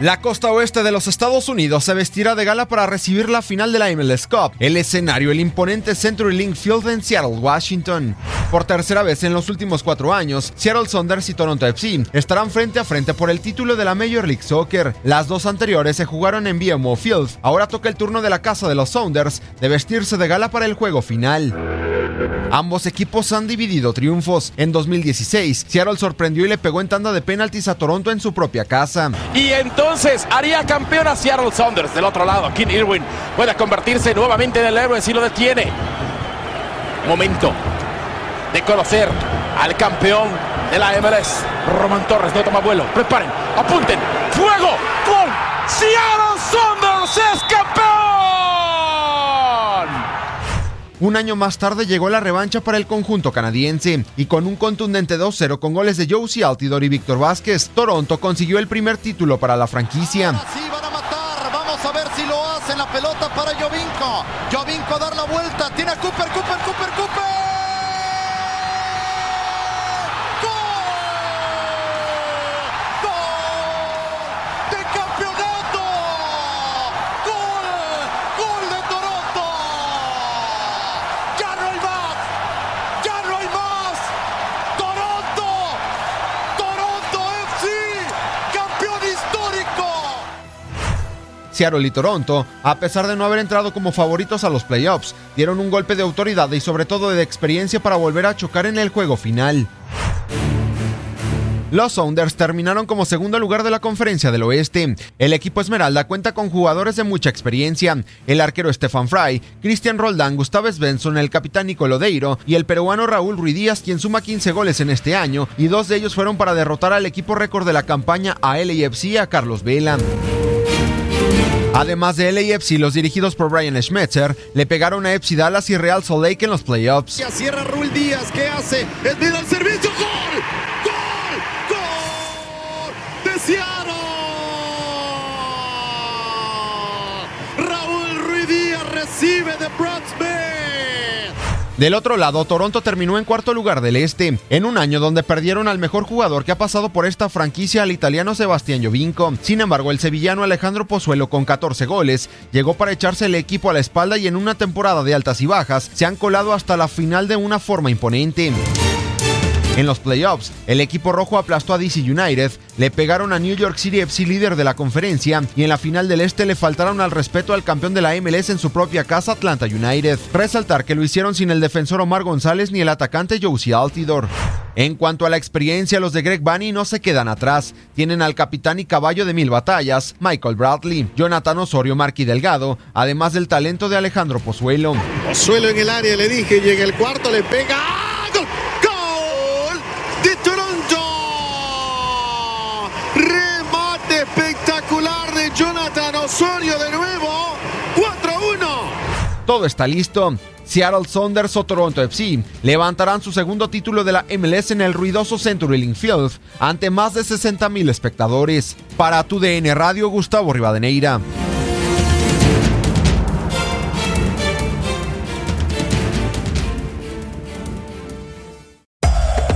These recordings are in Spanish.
La costa oeste de los Estados Unidos se vestirá de gala para recibir la final de la MLS Cup. El escenario, el imponente CenturyLink Field en Seattle, Washington. Por tercera vez en los últimos cuatro años, Seattle Saunders y Toronto FC estarán frente a frente por el título de la Major League Soccer. Las dos anteriores se jugaron en BMO Field. Ahora toca el turno de la casa de los Sounders de vestirse de gala para el juego final. Ambos equipos han dividido triunfos. En 2016, Seattle sorprendió y le pegó en tanda de penaltis a Toronto en su propia casa. Y entonces haría campeón a Seattle Saunders. Del otro lado, King Irwin puede convertirse nuevamente en el héroe si lo detiene. Momento de conocer al campeón de la MLS. Roman Torres no toma vuelo. Preparen, apunten. ¡Fuego! ¡Gol! ¡Seattle Saunders es campeón! Un año más tarde llegó la revancha para el conjunto canadiense y con un contundente 2-0 con goles de Josie Altidor y Víctor Vázquez, Toronto consiguió el primer título para la franquicia. Sí, van a matar. Vamos a ver si lo hacen. La pelota para Jovinko. Jovinko a dar la vuelta. Tiene a Cooper, Cooper. Seattle y Toronto, a pesar de no haber entrado como favoritos a los playoffs, dieron un golpe de autoridad y sobre todo de experiencia para volver a chocar en el juego final. Los Sounders terminaron como segundo lugar de la conferencia del oeste. El equipo Esmeralda cuenta con jugadores de mucha experiencia. El arquero Stefan Fry, Cristian Roldán, Gustavo Svensson, el capitán Nicolodeiro y el peruano Raúl Ruidíaz, quien suma 15 goles en este año, y dos de ellos fueron para derrotar al equipo récord de la campaña a LAFC a Carlos Vela. Además de LAFC, los dirigidos por Brian Schmetzer le pegaron a FC Dallas y Real Salt Lake en los playoffs. Ya cierra Raúl Díaz, ¿qué hace? Es vida al servicio, ¡gol! ¡Gol! ¡Gol! ¡De Seattle! Raúl Ruiz Díaz recibe de Brad. Del otro lado, Toronto terminó en cuarto lugar del este, en un año donde perdieron al mejor jugador que ha pasado por esta franquicia, al italiano Sebastián Jovinko. Sin embargo, el sevillano Alejandro Pozuelo, con 14 goles, llegó para echarse el equipo a la espalda y en una temporada de altas y bajas, se han colado hasta la final de una forma imponente. En los playoffs, el equipo rojo aplastó a DC United, le pegaron a New York City FC líder de la conferencia y en la final del este le faltaron al respeto al campeón de la MLS en su propia casa Atlanta United. Resaltar que lo hicieron sin el defensor Omar González ni el atacante Josie Altidor. En cuanto a la experiencia, los de Greg Bunny no se quedan atrás. Tienen al capitán y caballo de mil batallas, Michael Bradley, Jonathan Osorio Marqui Delgado, además del talento de Alejandro Pozuelo. Pozuelo en el área, le dije, llega el cuarto, le pega. ¡Gol! ¡Gol! ¡De Toronto! Remate espectacular de Jonathan Osorio de nuevo. 4-1. Todo está listo. Seattle Saunders o Toronto FC levantarán su segundo título de la MLS en el ruidoso Century Link Field ante más de 60 mil espectadores. Para tu DN Radio, Gustavo Rivadeneira.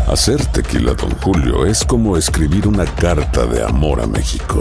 Hacer tequila, Don Julio, es como escribir una carta de amor a México.